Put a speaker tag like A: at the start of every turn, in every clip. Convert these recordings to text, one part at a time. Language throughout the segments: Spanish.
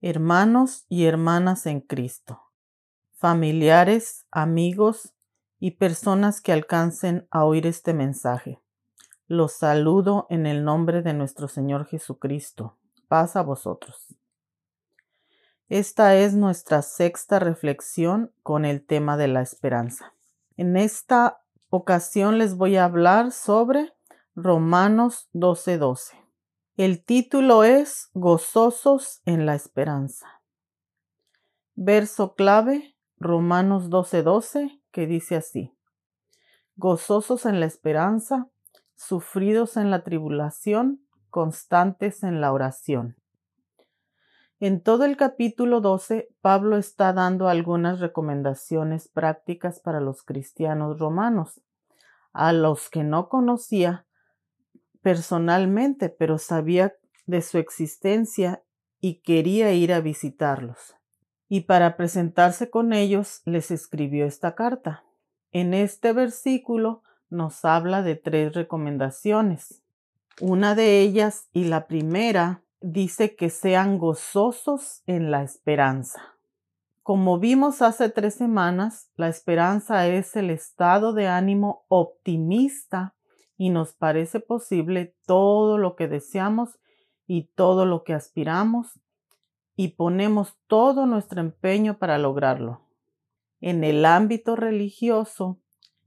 A: hermanos y hermanas en Cristo, familiares, amigos y personas que alcancen a oír este mensaje. Los saludo en el nombre de nuestro Señor Jesucristo. Paz a vosotros. Esta es nuestra sexta reflexión con el tema de la esperanza. En esta ocasión les voy a hablar sobre Romanos 12:12. El título es Gozosos en la esperanza. Verso clave, Romanos 12:12, que dice así. Gozosos en la esperanza, sufridos en la tribulación, constantes en la oración. En todo el capítulo 12, Pablo está dando algunas recomendaciones prácticas para los cristianos romanos, a los que no conocía personalmente, pero sabía de su existencia y quería ir a visitarlos. Y para presentarse con ellos les escribió esta carta. En este versículo nos habla de tres recomendaciones. Una de ellas y la primera dice que sean gozosos en la esperanza. Como vimos hace tres semanas, la esperanza es el estado de ánimo optimista y nos parece posible todo lo que deseamos y todo lo que aspiramos y ponemos todo nuestro empeño para lograrlo. En el ámbito religioso,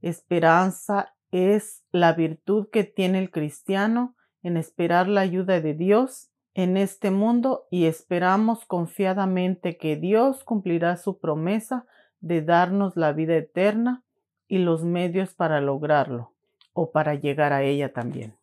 A: esperanza es la virtud que tiene el cristiano en esperar la ayuda de Dios en este mundo y esperamos confiadamente que Dios cumplirá su promesa de darnos la vida eterna y los medios para lograrlo o para llegar a ella también.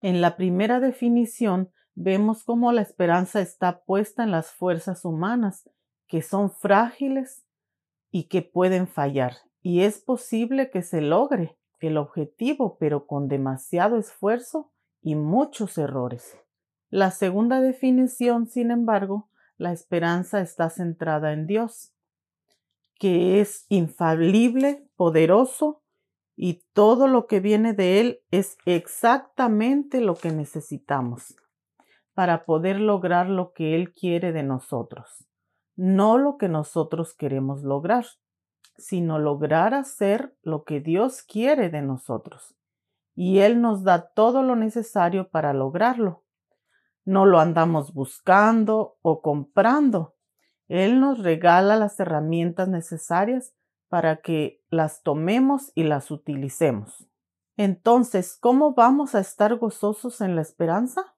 A: En la primera definición vemos cómo la esperanza está puesta en las fuerzas humanas, que son frágiles y que pueden fallar. Y es posible que se logre el objetivo, pero con demasiado esfuerzo y muchos errores. La segunda definición, sin embargo, la esperanza está centrada en Dios, que es infalible, poderoso y todo lo que viene de Él es exactamente lo que necesitamos para poder lograr lo que Él quiere de nosotros. No lo que nosotros queremos lograr, sino lograr hacer lo que Dios quiere de nosotros. Y Él nos da todo lo necesario para lograrlo. No lo andamos buscando o comprando. Él nos regala las herramientas necesarias para que las tomemos y las utilicemos. Entonces, ¿cómo vamos a estar gozosos en la esperanza?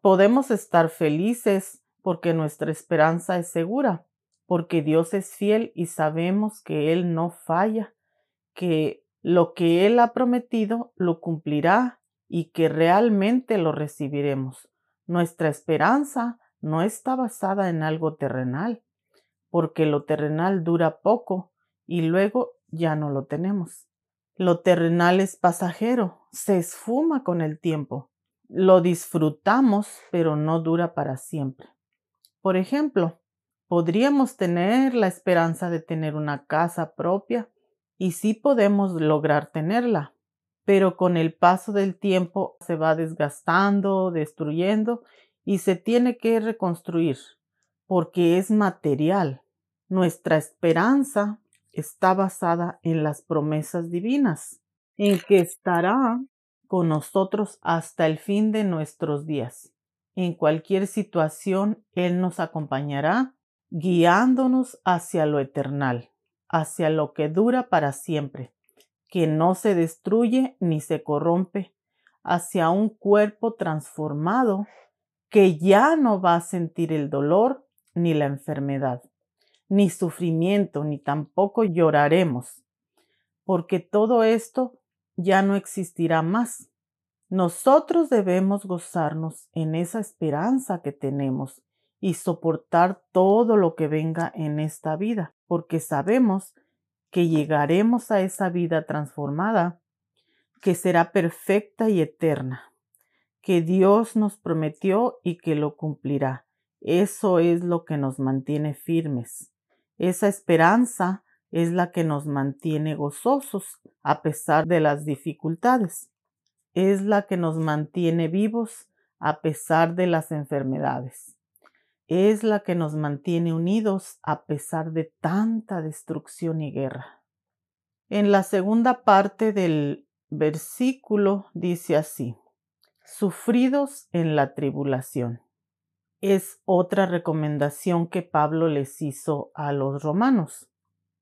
A: Podemos estar felices porque nuestra esperanza es segura, porque Dios es fiel y sabemos que Él no falla, que lo que Él ha prometido lo cumplirá y que realmente lo recibiremos. Nuestra esperanza no está basada en algo terrenal, porque lo terrenal dura poco y luego ya no lo tenemos. Lo terrenal es pasajero, se esfuma con el tiempo. Lo disfrutamos, pero no dura para siempre. Por ejemplo, podríamos tener la esperanza de tener una casa propia y sí podemos lograr tenerla, pero con el paso del tiempo se va desgastando, destruyendo y se tiene que reconstruir porque es material. Nuestra esperanza está basada en las promesas divinas, en que estará con nosotros hasta el fin de nuestros días. En cualquier situación, Él nos acompañará, guiándonos hacia lo eternal, hacia lo que dura para siempre, que no se destruye ni se corrompe, hacia un cuerpo transformado que ya no va a sentir el dolor ni la enfermedad ni sufrimiento, ni tampoco lloraremos, porque todo esto ya no existirá más. Nosotros debemos gozarnos en esa esperanza que tenemos y soportar todo lo que venga en esta vida, porque sabemos que llegaremos a esa vida transformada, que será perfecta y eterna, que Dios nos prometió y que lo cumplirá. Eso es lo que nos mantiene firmes. Esa esperanza es la que nos mantiene gozosos a pesar de las dificultades. Es la que nos mantiene vivos a pesar de las enfermedades. es la que nos mantiene unidos a pesar de tanta destrucción y guerra. En la segunda parte del versículo dice así, sufridos en la tribulación. Es otra recomendación que Pablo les hizo a los romanos.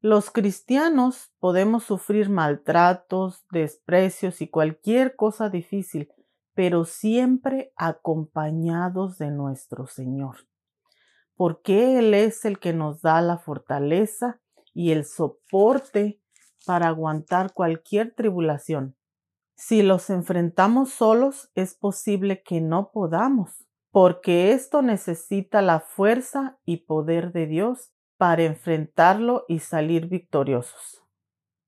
A: Los cristianos podemos sufrir maltratos, desprecios y cualquier cosa difícil, pero siempre acompañados de nuestro Señor, porque Él es el que nos da la fortaleza y el soporte para aguantar cualquier tribulación. Si los enfrentamos solos, es posible que no podamos, porque esto necesita la fuerza y poder de Dios para enfrentarlo y salir victoriosos.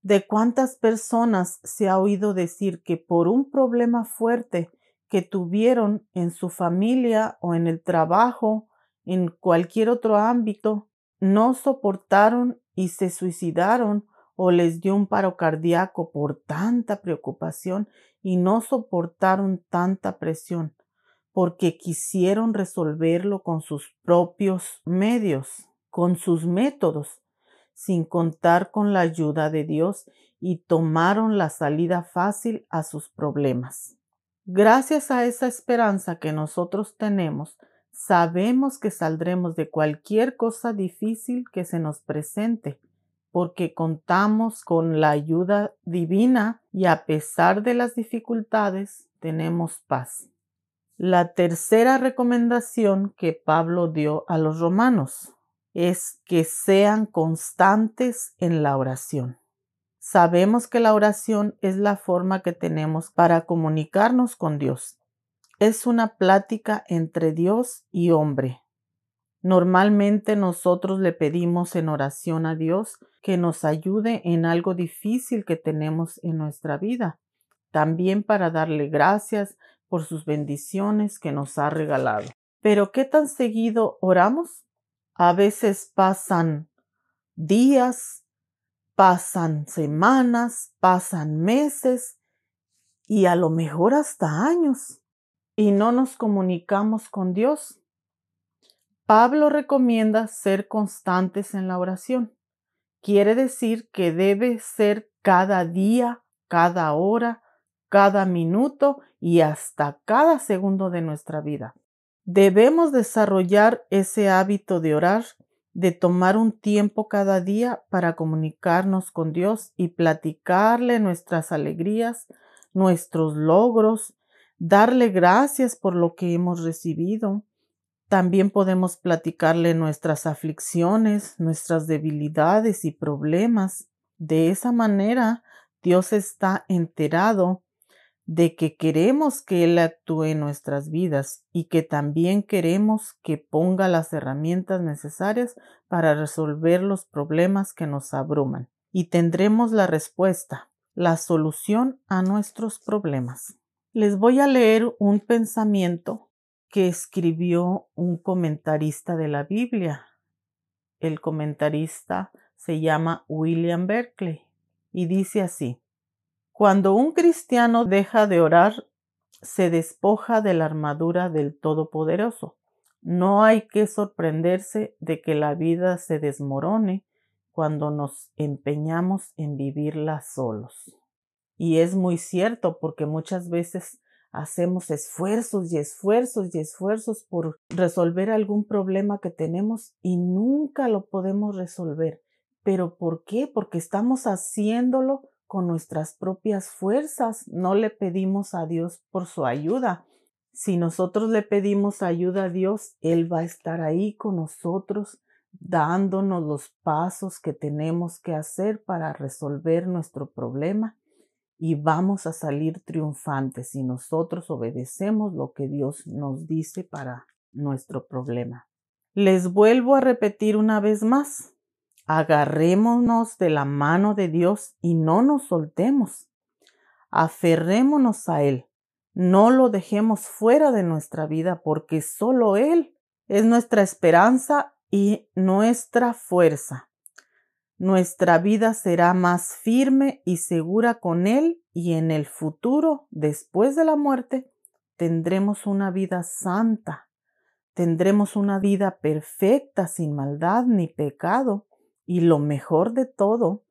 A: ¿De cuántas personas se ha oído decir que por un problema fuerte que tuvieron en su familia o en el trabajo, en cualquier otro ámbito, no soportaron y se suicidaron o les dio un paro cardíaco por tanta preocupación y no soportaron tanta presión, porque quisieron resolverlo con sus propios medios, con sus métodos, sin contar con la ayuda de Dios y tomaron la salida fácil a sus problemas. Gracias a esa esperanza que nosotros tenemos, sabemos que saldremos de cualquier cosa difícil que se nos presente porque contamos con la ayuda divina y a pesar de las dificultades tenemos paz. La tercera recomendación que Pablo dio a los romanos es que sean constantes en la oración. Sabemos que la oración es la forma que tenemos para comunicarnos con Dios. Es una plática entre Dios y hombre. Normalmente nosotros le pedimos en oración a Dios que nos ayude en algo difícil que tenemos en nuestra vida, también para darle gracias por sus bendiciones que nos ha regalado. Pero ¿qué tan seguido oramos? A veces pasan días, pasan semanas, pasan meses y a lo mejor hasta años y no nos comunicamos con Dios. Pablo recomienda ser constantes en la oración. Quiere decir que debe ser cada día, cada hora, cada minuto y hasta cada segundo de nuestra vida. Debemos desarrollar ese hábito de orar, de tomar un tiempo cada día para comunicarnos con Dios y platicarle nuestras alegrías, nuestros logros, darle gracias por lo que hemos recibido, también podemos platicarle nuestras aflicciones, nuestras debilidades y problemas. De esa manera, Dios está enterado de que queremos que Él actúe en nuestras vidas y que también queremos que ponga las herramientas necesarias para resolver los problemas que nos abruman. Y tendremos la respuesta, la solución a nuestros problemas. Les voy a leer un pensamiento que escribió un comentarista de la Biblia. El comentarista se llama William Berkeley y dice así, Cuando un cristiano deja de orar, se despoja de la armadura del Todopoderoso. No hay que sorprenderse de que la vida se desmorone cuando nos empeñamos en vivirla solos. Y es muy cierto porque muchas veces hacemos esfuerzos y esfuerzos y esfuerzos por resolver algún problema que tenemos y nunca lo podemos resolver. ¿Pero por qué? Porque estamos haciéndolo con nuestras propias fuerzas. No le pedimos a Dios por su ayuda. Si nosotros le pedimos ayuda a Dios, Él va a estar ahí con nosotros dándonos los pasos que tenemos que hacer para resolver nuestro problema y vamos a salir triunfantes si nosotros obedecemos lo que Dios nos dice para nuestro problema. Les vuelvo a repetir una vez más, agarrémonos de la mano de Dios y no nos soltemos. Aferrémonos a Él. No lo dejemos fuera de nuestra vida porque solo Él es nuestra esperanza y nuestra fuerza nuestra vida será más firme y segura con Él y en el futuro, después de la muerte, tendremos una vida santa, tendremos una vida perfecta, sin maldad ni pecado, y lo mejor de todo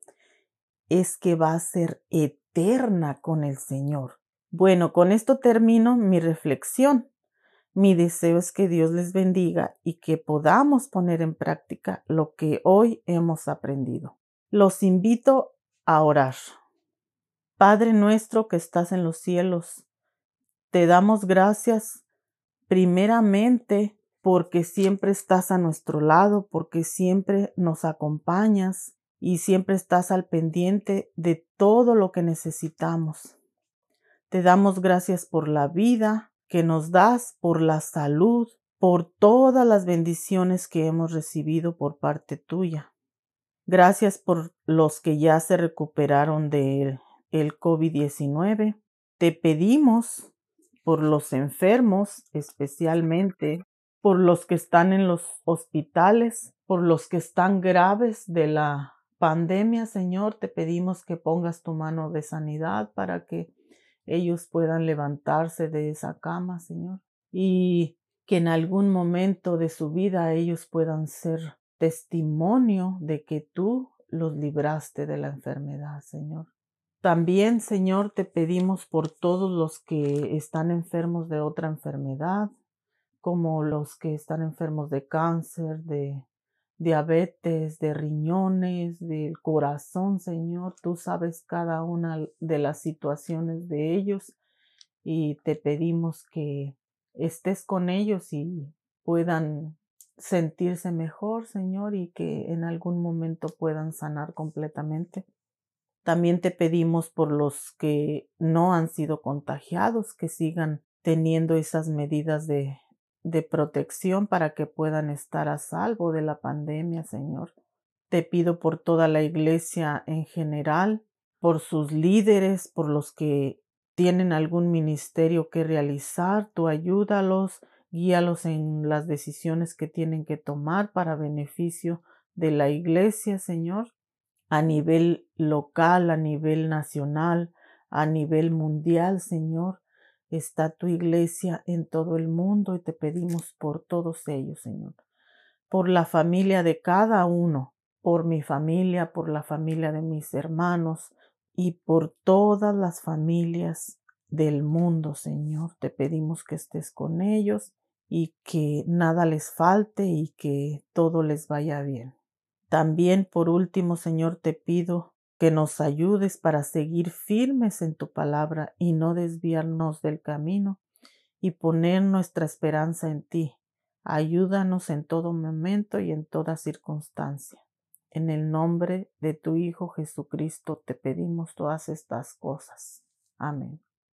A: es que va a ser eterna con el Señor. Bueno, con esto termino mi reflexión. Mi deseo es que Dios les bendiga y que podamos poner en práctica lo que hoy hemos aprendido. Los invito a orar. Padre nuestro que estás en los cielos, te damos gracias primeramente porque siempre estás a nuestro lado, porque siempre nos acompañas y siempre estás al pendiente de todo lo que necesitamos. Te damos gracias por la vida que nos das, por la salud, por todas las bendiciones que hemos recibido por parte tuya. Gracias por los que ya se recuperaron del el COVID-19. Te pedimos por los enfermos, especialmente por los que están en los hospitales, por los que están graves de la pandemia, Señor, te pedimos que pongas tu mano de sanidad para que ellos puedan levantarse de esa cama, Señor, y que en algún momento de su vida ellos puedan ser testimonio de que tú los libraste de la enfermedad, Señor. También, Señor, te pedimos por todos los que están enfermos de otra enfermedad, como los que están enfermos de cáncer, de diabetes, de riñones, del corazón, Señor. Tú sabes cada una de las situaciones de ellos y te pedimos que estés con ellos y puedan sentirse mejor, Señor, y que en algún momento puedan sanar completamente. También te pedimos por los que no han sido contagiados, que sigan teniendo esas medidas de de protección para que puedan estar a salvo de la pandemia, Señor. Te pido por toda la iglesia en general, por sus líderes, por los que tienen algún ministerio que realizar, tú ayúdalos, guíalos en las decisiones que tienen que tomar para beneficio de la iglesia, Señor, a nivel local, a nivel nacional, a nivel mundial, Señor está tu iglesia en todo el mundo y te pedimos por todos ellos, Señor. Por la familia de cada uno, por mi familia, por la familia de mis hermanos y por todas las familias del mundo, Señor. Te pedimos que estés con ellos y que nada les falte y que todo les vaya bien. También, por último, Señor, te pido que nos ayudes para seguir firmes en tu palabra y no desviarnos del camino y poner nuestra esperanza en ti. Ayúdanos en todo momento y en toda circunstancia. En el nombre de tu Hijo Jesucristo te pedimos todas estas cosas. Amén.